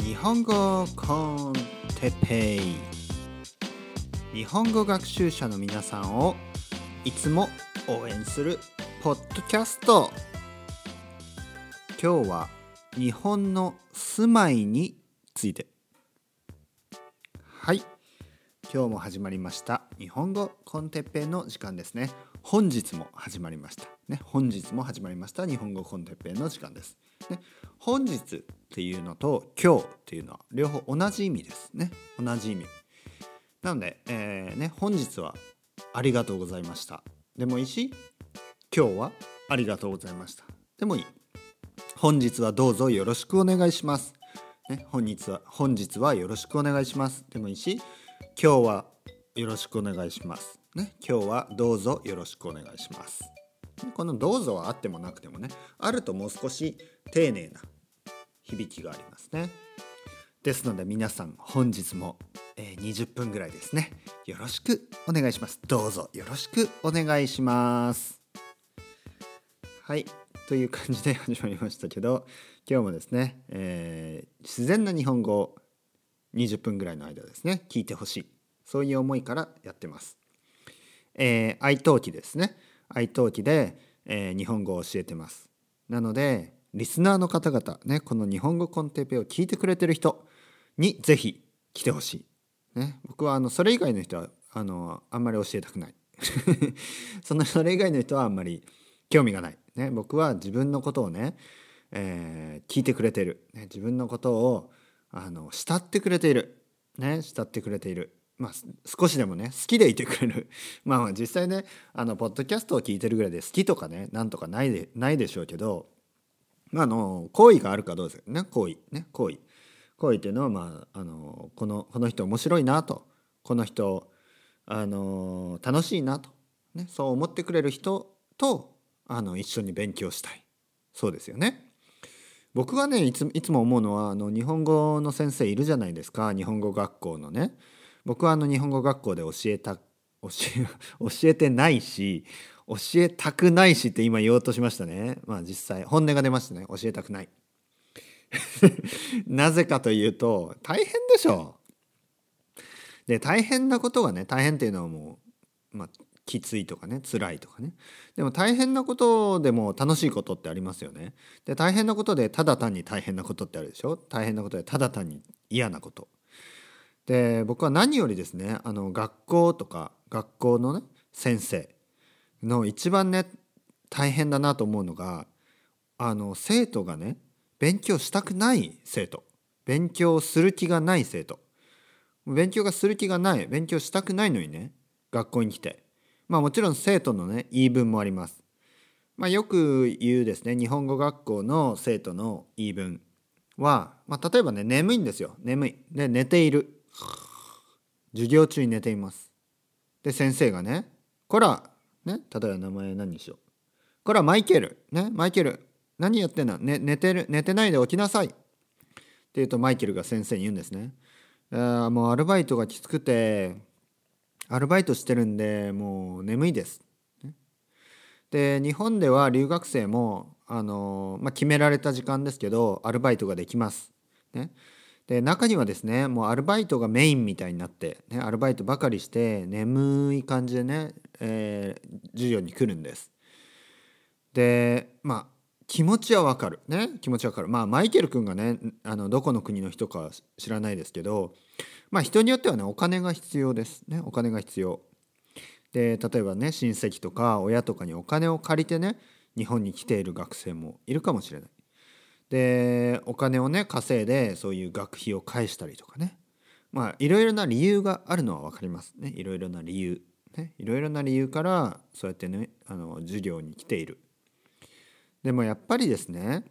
日本語コンテペイ。日本語学習者の皆さんをいつも応援するポッドキャスト。今日は日本の住まいについて。はい。今日も始まりました。日本語コンテッペイの時間ですね。本日も始まりました。ね本日も始まりました。日本語コンテッペイの時間です。ね本日っていうのと今日っていうのは両方同じ意味です。ね同じ意味。なので、えー、ね本日はありがとうございました。でもいいし今日はありがとうございました。でもいい。本日はどうぞよろしくお願いします。ね、本日は本日はよろしくお願いします。でもいいし今日はよろしくお願いします。ね今日はどうぞよろしくお願いします。このどうぞはあってもなくてもねあるともう少し丁寧な響きがありますね。ですので皆さん本日も、えー、20分ぐらいですね。よろしくお願いします。どうぞよろしくお願いします。はいという感じで始まりましたけど今日もですね、えー、自然な日本語を20分ぐらいの間ですね聞いてほしい。そういう思いからやってます。えー、愛登記ですね愛登記で、えー、日本語を教えてます。なのでリスナーの方々ねこの日本語コンテペを聞いてくれてる人にぜひ来てほしい。ね、僕はあのそれ以外の人はあのあんまり教えたくない。そのそれ以外の人はあんまり興味がない。ね、僕は自分のことをね、えー、聞いてくれてる、ね、自分のことをあの慕ってくれている、ね、慕ってくれている、まあ、少しでもね好きでいてくれる。まあ実際ねあのポッドキャストを聞いてるぐらいで好きとかねなんとかないでないでしょうけど、まあ、あの好意があるかどうですよね。好意。ね好意。好意っていうのは、まあ、あのこのこの人面白いなと。この人あの楽しいなと、ね、そう思ってくれる人とあの一緒に勉強したい。そうですよね。僕がねいついつも思うのはあの日本語の先生いるじゃないですか。日本語学校のね。僕はあの日本語学校で教えた 教えてないし教えたくないしって今言おうとしましたね。まあ実際本音が出ましたね教えたくない。なぜかというと大変でしょう。で大変なことがね大変っていうのはもう、まあ、きついとかね辛いとかねでも大変なことでも楽しいことってありますよねで大変なことでただ単に大変なことってあるでしょ大変なことでただ単に嫌なことで僕は何よりですねあの学校とか学校のね先生の一番ね大変だなと思うのがあの生徒がね勉強したくない生徒勉強する気がない生徒勉強がする気がない勉強したくないのにね学校に来てまあもちろん生徒のね言い分もあります。まあ、よく言うですね日本語学校の生徒の言い分は、まあ、例えばね眠いんですよ眠い。で寝ている。授業中に寝ています。で先生がね「こら」ね例えば名前何にしよう。こらマイケルねマイケル何やってんの、ね、寝てる寝てないで起きなさいって言うとマイケルが先生に言うんですね。あもうアルバイトがきつくてアルバイトしてるんでもう眠いです。で日本では留学生もあの、まあ、決められた時間ですけどアルバイトができます。ね、で中にはですねもうアルバイトがメインみたいになって、ね、アルバイトばかりして眠い感じでね、えー、授業に来るんです。でまあ気持ちはわかる。ね気持ちはわかる。まあマイケル君がねあのどこの国の人か知らないですけどまあ人によってはねお金が必要です。ねお金が必要。で例えばね親戚とか親とかにお金を借りてね日本に来ている学生もいるかもしれない。でお金をね稼いでそういう学費を返したりとかね。まあいろいろな理由があるのは分かりますね。いろいろな理由。ね。いろいろな理由からそうやってねあの授業に来ている。でもやっぱりですね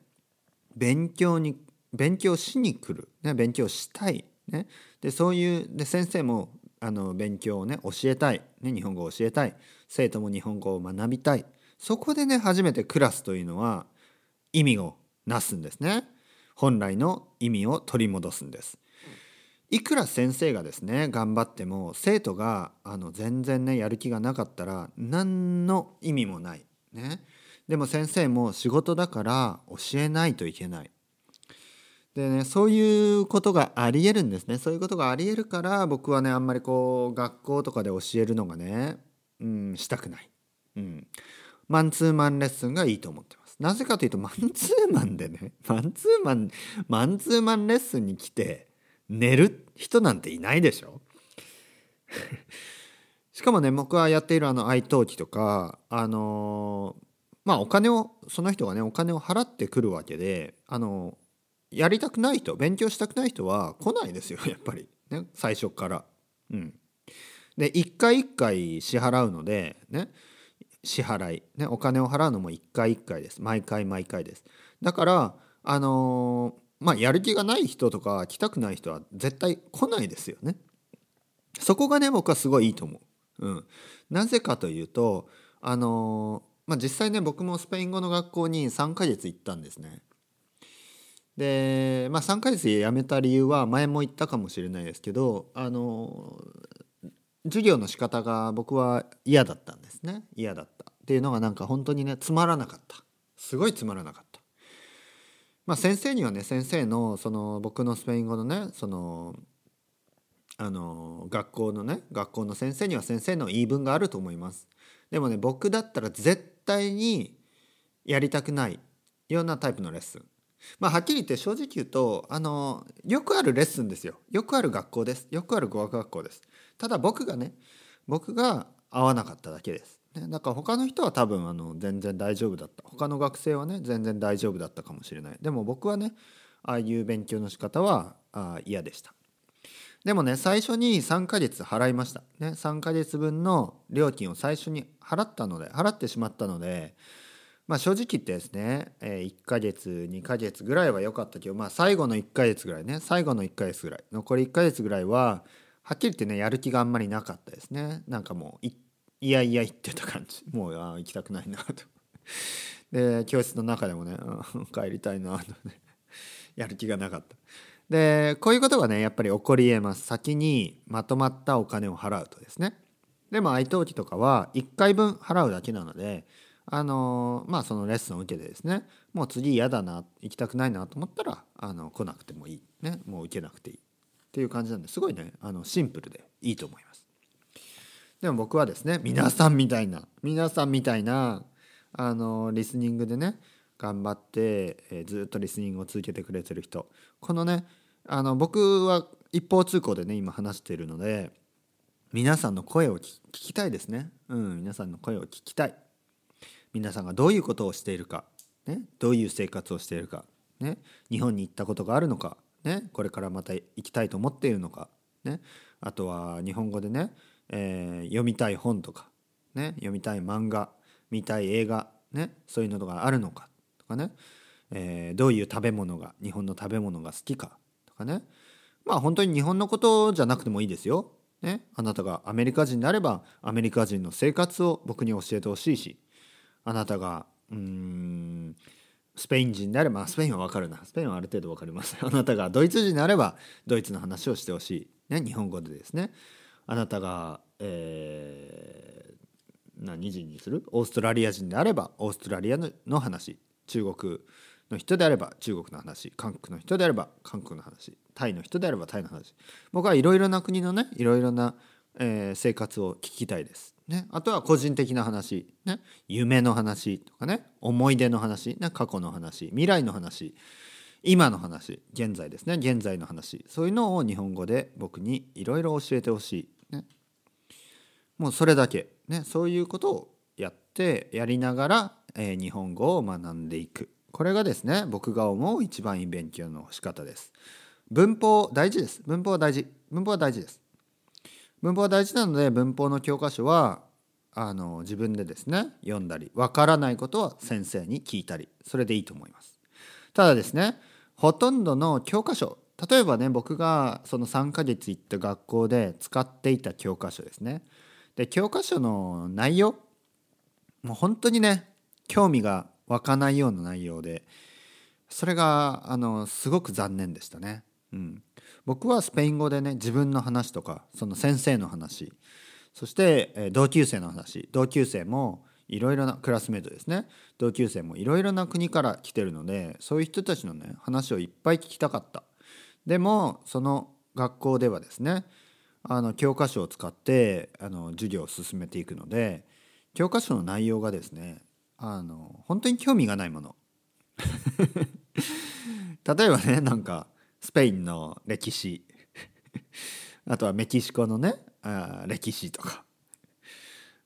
勉強に勉強しに来る、ね、勉強したい、ね、でそういうで先生もあの勉強をね教えたい、ね、日本語を教えたい。生徒も日本語を学びたい。そこでね初めてクラスというのは意味をなすんですね。本来の意味を取り戻すんです。いくら先生がですね頑張っても生徒があの全然ねやる気がなかったら何の意味もない。ね。でも先生も仕事だから教えないといけない。でねそういうことがありえるんですね。そういうことがありえるから僕はねあんまりこう学校とかで教えるのがね、うん、したくない、うん、マンツーマンレッスンがいいと思ってます。なぜかというとマンツーマンでね マンツーマンマンツーマンレッスンに来て寝る人なんていないでしょ？しかもね僕はやっているあの愛登記とかあのまあお金をその人がねお金を払ってくるわけであのやりたくない人勉強したくない人は来ないですよ やっぱり、ね、最初から。うん、で一回一回支払うのでね。支払い、ね、お金を払うのも一回一回です毎回毎回です。だからあのー、まあやる気がない人とか来たくない人は絶対来ないですよね。そこがね僕はすごいいいと思う。うん、なぜかというとあのー、まあ、実際ね僕もスペイン語の学校に3ヶ月行ったんですね。で、まあ、3ヶ月辞めた理由は前も言ったかもしれないですけどあの授業の仕方が僕は嫌だったんですね。嫌だった。っていうのがなんか本当にねつまらなかった。すごいつまらなかった。まあ、先生にはね先生のその僕のスペイン語のねそのあの学校のね学校の先生には先生の言い分があると思います。でもね僕だったら絶対にやりたくないようなタイプのレッスン。まあ、はっきり言って正直言うとあのよくあるレッスンですよ。よくある学校です。よくある語学学校です。ただ僕がね僕が合わなかっただけです、ね、だから他の人は多分あの全然大丈夫だった。他の学生はね全然大丈夫だったかもしれない。でも僕はねああいう勉強の仕方はあ嫌でした。でもね最初に3ヶ月払いました。ね3ヶ月分の料金を最初に払ったので払ってしまったのでまあ正直言ってですね、え、1ヶ月2ヶ月ぐらいは良かったけど、まあ、最後の1ヶ月ぐらいね最後の1ヶ月ぐらい残り1ヶ月ぐらいははっきり言ってねやる気があんまりなかったですね。なんかもういやいや言ってた感じ。もうあ行きたくないなと。で教室の中でもね帰りたいなとね。やる気がなかった。でこういうことがねやっぱり起こりえます。先にまとまったお金を払うとですね。でも愛登記とかは1回分払うだけなのであのまあそのレッスンを受けてですね。もう次嫌だな行きたくないなと思ったらあの来なくてもいい、ね、もう受けなくていい。っていう感じなんですごいねあのシンプルでいいと思います。でも僕はですね皆さんみたいな皆さんみたいなあのリスニングでね頑張って、えー、ずっとリスニングを続けてくれてる人。このねあの僕は一方通行でね今話しているので皆さんの声を聞きたいですね。うん皆さんの声を聞きたい。皆さんがどういうことをしているか、ね、どういう生活をしているか、ね、日本に行ったことがあるのか、ね、これからまた行きたいと思っているのか、ね、あとは日本語でね、えー、読みたい本とか、ね、読みたい漫画見たい映画、ね、そういうのがあるのかとかね、えー、どういう食べ物が日本の食べ物が好きかとかね。まあ本当に日本のことじゃなくてもいいですよ。ね、あなたがアメリカ人であればアメリカ人の生活を僕に教えてほしいしあなたがうーんスペイン人であればスペインは分かるな。スペインはある程度分かります。あなたがドイツ人であればドイツの話をしてほしい、ね、日本語でですね。あなたが、えー、何人にする？オーストラリア人であればオーストラリアの話。中国の人であれば中国の話。韓国の人であれば韓国の話。タイの人であればタイの話。僕はいろいろな国のねいろいろな、えー、生活を聞きたいです。ね、あとは個人的な話、ね、夢の話とかね。思い出の話、ね、過去の話。未来の話。今の話。現在ですね。現在の話。そういうのを日本語で僕にいろいろ教えてほしい、ね、もうそれだけ、ね、そういうことをやってやりながら、えー、日本語を学んでいく。これがですね。僕が思う一番いい勉強の仕方です。文法大事です。文法は大事。文法は大事です文法は大事なので文法の教科書はあの自分でですね読んだりわからないことは先生に聞いたりそれでいいと思います。ただですねほとんどの教科書例えばね僕がその3ヶ月行った学校で使っていた教科書ですねで教科書の内容もう本当にね興味が湧かないような内容でそれがあのすごく残念でしたね。うん、僕はスペイン語でね自分の話とかその先生の話そしてえ同級生の話同級生もいろいろなクラスメートですね。同級生もいろいろな国から来てるのでそういう人たちのね話をいっぱい聞きたかった。でもその学校ではですねあの教科書を使ってあの授業を進めていくので教科書の内容がですねあの本当に興味がないもの。例えばねなんかスペインの歴史。あとはメキシコのねあ歴史とか。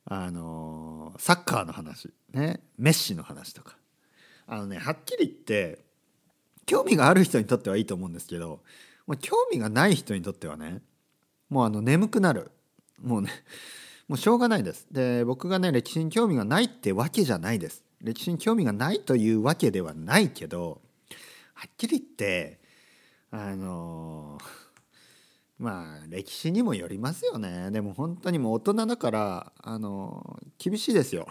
あのサッカーの話。ねメッシの話とか。あのねはっきり言って興味がある人にとってはいいと思うんですけどもう興味がない人にとってはねもうあの眠くなる。もうね もうしょうがないです。で僕がね歴史に興味がないってわけじゃないです。歴史に興味がないというわけではないけどはっきり言ってあの まあ歴史にもよりますよねでも本当にもう大人だからあの厳しいですよ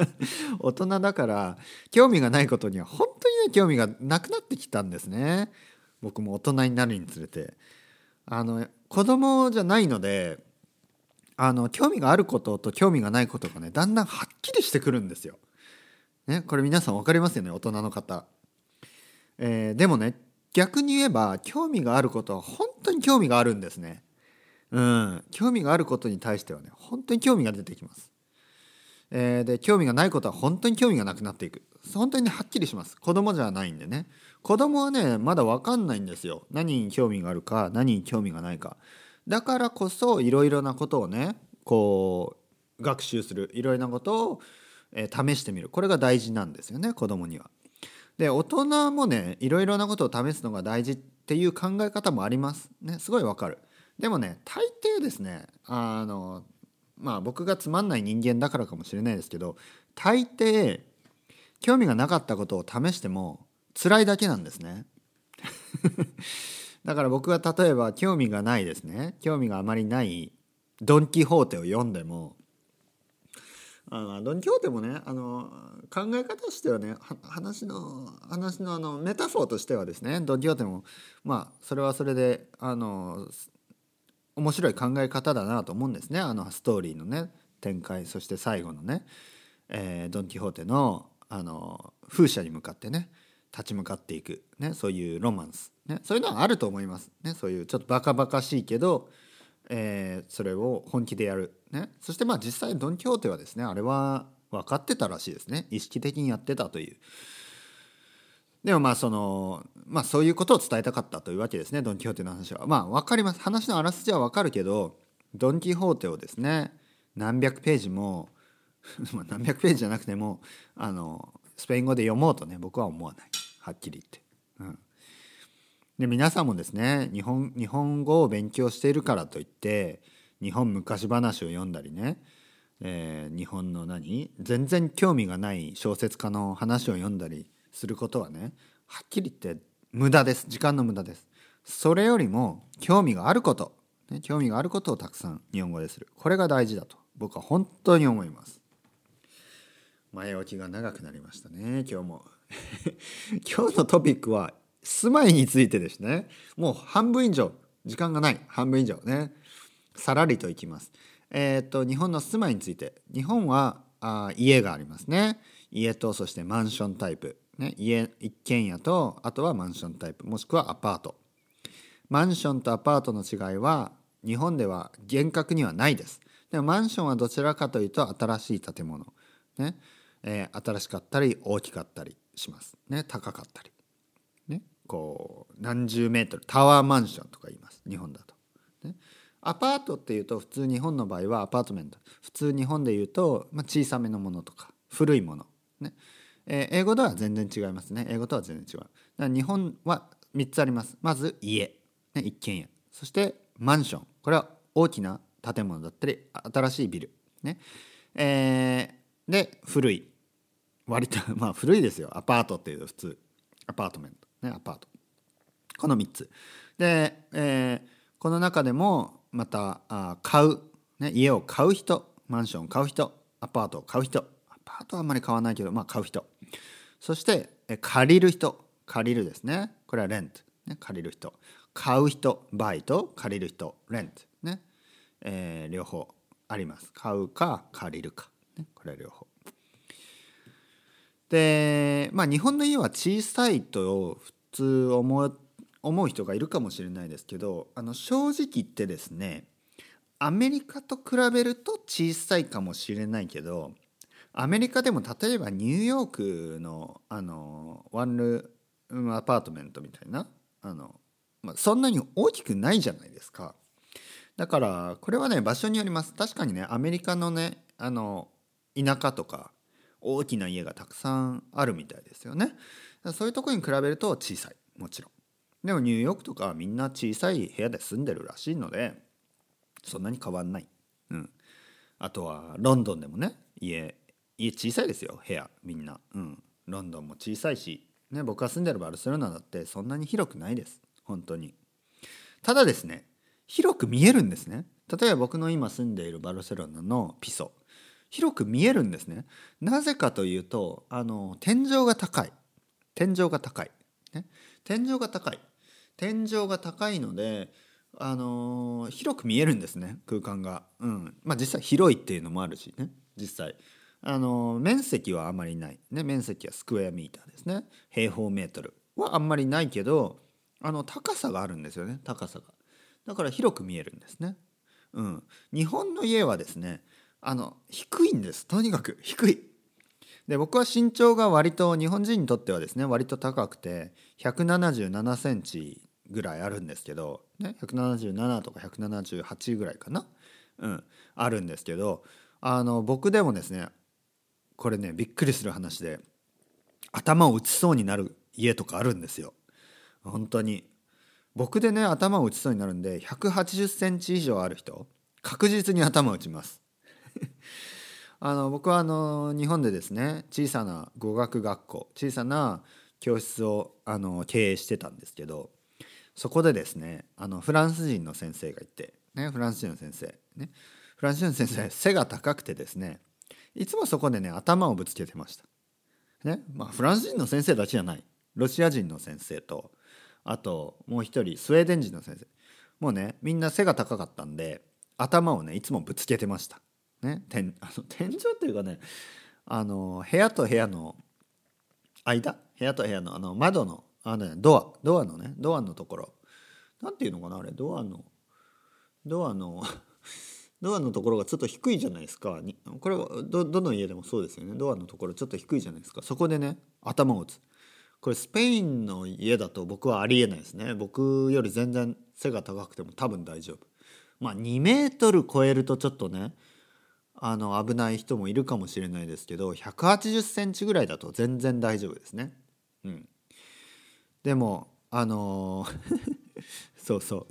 大人だから興味がないことには本当にね興味がなくなってきたんですね僕も大人になるにつれてあの子供じゃないのであの興味があることと興味がないことがねだんだんはっきりしてくるんですよ。ね、これ皆さん分かりますよね大人の方。えー、でもね逆に言えば興味があることは本当に興味があるんですね。うん、興味があることに対してはね本当に興味が出てきます。えー、で興味がないことは本当に興味がなくなっていく。本当にねはっきりします。子供じゃないんでね。子供はねまだ分かんないんですよ。何に興味があるか何に興味がないか。だからこそいろいろなことをねこう学習する。いろいろなことを、えー、試してみる。これが大事なんですよね子供には。で大人もねいろいろなことを試すのが大事っていう考え方もあります。ねすごいわかる。でもね大抵ですねあのまあ僕がつまんない人間だからかもしれないですけど大抵興味がなかったことを試しても辛いだけなんですね。だから僕が例えば興味がないですね。興味があまりないドン・キホーテを読んでもあのドン・キホーテもねあの考え方としてはね話の話のあのメタフォーとしてはですねドン・キホーテもまあそれはそれであの面白い考え方だなと思うんですね。あのストーリーのね展開そして最後のね、えー、ドン・キホーテのあの風車に向かってね立ち向かっていく、ね、そういうロマンス、ね、そういうのはあると思います、ね、そういうちょっとバカバカしいけどえー、それを本気でやる、ね、そしてまあ実際ドン・キホーテはですねあれは分かってたらしいですね。意識的にやってたという。でもまあそのまあそういうことを伝えたかったというわけですねドン・キホーテの話は。まあ分かります。話のあらすじは分かるけどドン・キホーテをですね何百ページも 何百ページじゃなくてもあのスペイン語で読もうとね僕は思わない。はっきり言って。うん。で皆さんもですね日本日本語を勉強しているからといって日本昔話を読んだりね、えー、日本の何全然興味がない小説家の話を読んだりすることはねはっきり言って無駄です。時間の無駄です。それよりも興味があること、ね、興味があることをたくさん日本語でする。これが大事だと僕は本当に思います。前置きが長くなりましたね今日も。今日のトピックは住まいについてですね。もう半分以上時間がない。半分以上ね。さらりといきます。えっ、と日本の住まいについて。日本はあ家がありますね。家とそしてマンションタイプ、ね、家一軒家とあとはマンションタイプ。もしくはアパート。マンションとアパートの違いは日本では厳格にはないです。でもマンションはどちらかというと新しい建物。ね、えー、新しかったり大きかったりします。ね高かったり。こう何十メートルタワーマンションとか言います日本だと。ね、アパートっていうと普通日本の場合はアパートメント。普通日本で言うと、まあ、小さめのものとか古いもの、ね。えー、英語では全然違いますね。英語とは全然違う。だから日本は3つあります。まず家、ね、一軒家。そしてマンション。これは大きな建物だったり新しいビル、ね。えー、で古い。割とまあ古いですよ。アパートっていうと普通。アパートメント。ね、アパート。この3つ。で、えー、この中でもまたあ買う、ね、家を買う人マンションを買う人アパートを買う人。アパートはあんまり買わないけど、まあ、買う人。そして、え借りる人。借りるですね。これはレント、ね、借りる人。買う人バイと借りる人レント。ね、えー、両方あります。買うか借りるか、ね、これは両方。でまあ日本の家は小さいと普通思う思う人がいるかもしれないですけどあの正直言ってですねアメリカと比べると小さいかもしれないけどアメリカでも例えばニューヨークのあのワンルームアパートメントみたいなあの、まあ、そんなに大きくないじゃないですか。だからこれはね場所によります確かにねアメリカのねあの田舎とか大きな家がたくさんあるみたいですよね。そういうとこに比べると小さい。もちろん。でもニューヨークとかはみんな小さい部屋で住んでるらしいのでそんなに変わんない、うん、あとはロンドンでもね家家小さいですよ。部屋みんな、うん、ロンドンも小さいし、ね、僕が住んでるバルセロナだってそんなに広くないです。本当に。ただですね広く見えるんですね。例えば僕の今住んでいるバルセロナのピソ。広く見えるんですね。なぜかというとあの天井が高い。天井が高い、ね、天井が高い。天井が高いのであの広く見えるんですね空間が。うん。まあ実際広いっていうのもあるしね。実際。あの面積はあまりない。ね。面積はスクエアミーターですね。平方メートルはあんまりないけどあの高さがあるんですよね。高さが。だから広く見えるんですね。うん、日本の家はですねあの低いんですとにかく低い。で僕は身長が割と日本人にとってはですね割と高くて177センチぐらいあるんですけど、ね、177とか178ぐらいかな、うん、あるんですけどあの僕でもですねこれねびっくりする話で頭を打ちそうになる家とかあるんですよ。本当に僕でね頭を打ちそうになるんで180センチ以上ある人確実に頭を打ちますあの僕はあの日本でですね小さな語学学校小さな教室をあの経営してたんですけどそこでですねあのフランス人の先生がいて、ね、フランス人の先生、ね、フランス人の先生背が高くてですねいつもそこでね頭をぶつけてました。ねまあ、フランス人の先生だけじゃないロシア人の先生とあともう一人スウェーデン人の先生もうねみんな背が高かったんで頭をねいつもぶつけてました。ね、天 あの天井っていうかねあの部屋と部屋の間？部屋と部屋のあの窓のあの、ね、ドアドアのねドアのところ。なんていうのかなあれ？ドアのドアの ドアのところがちょっと低いじゃないですか。これはどどの家でもそうですよね。ドアのところちょっと低いじゃないですか。そこでね頭を打つ。これスペインの家だと僕はありえないですね。僕より全然背が高くても多分大丈夫。まあ2メートル超えるとちょっとねあの危ない人もいるかもしれないですけど180センチぐらいだと全然大丈夫ですね。うん。でもあのー そうそ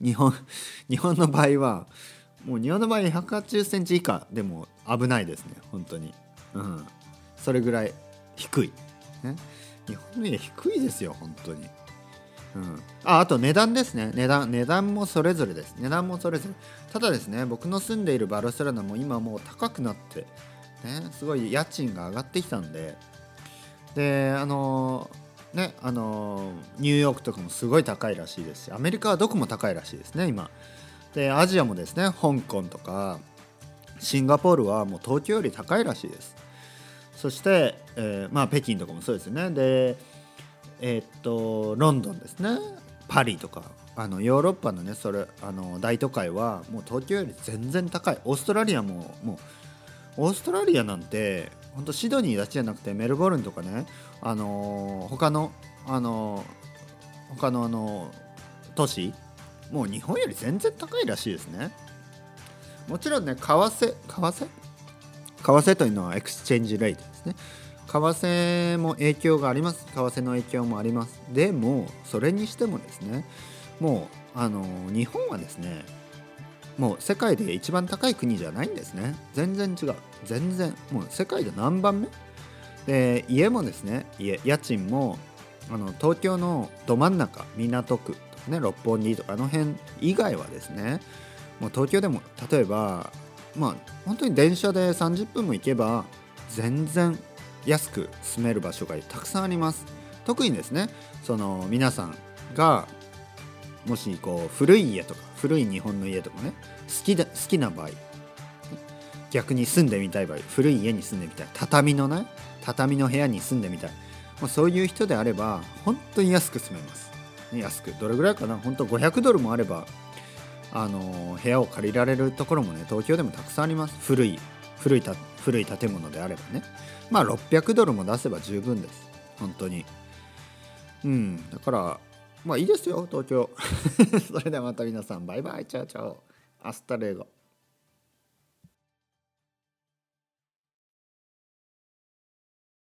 う。日本日本の場合はもう日本の場合180センチ以下でも危ないですね。本当に。うん。それぐらい低い。ね。日本の家低いですよ本当に。うん、ああと値段ですね。値段値段もそれぞれです。値段もそれぞれ。ただですね僕の住んでいるバルセロナも今もう高くなってねすごい家賃が上がってきたんでであのねあのニューヨークとかもすごい高いらしいですしアメリカはどこも高いらしいですね今。でアジアもですね香港とかシンガポールはもう東京より高いらしいです。そして、えー、まあ北京とかもそうですね。でえ、っとロンドンですね。パリとか。あのヨーロッパのねそれあの大都会はもう東京より全然高い。オーストラリアももうオーストラリアなんて本当シドニーだけじゃなくてメルボルンとかね。あの他のあの他のあの都市もう日本より全然高いらしいですね。もちろんね為替為替？為替というのは exchange rate ですね。為替も影響があります。為替の影響もあります。でもそれにしてもですねもうあの日本はですねもう世界で一番高い国じゃないんですね。全然違う。全然もう世界で何番目？で家もですね家家賃もあの東京のど真ん中港区とかね六本木とかあの辺以外はですねもう東京でも例えばまあ本当に電車で30分も行けば全然安く住める場所がたくさんあります。特にですねその皆さんがもしこう古い家とか古い日本の家とかね好きだ好きな場合逆に住んでみたい場合古い家に住んでみたい畳のね畳の部屋に住んでみたい、まあ、そういう人であれば本当に安く住めます、ね、安く。どれぐらいかな？本当500ドルもあればあの部屋を借りられるところもね東京でもたくさんあります。古い古いた古い建物であればね。まあ600ドルも出せば十分です。本当に。うん。だからまあいいですよ東京。それではまた皆さんバイバイ ciao ciao。 hasta luego。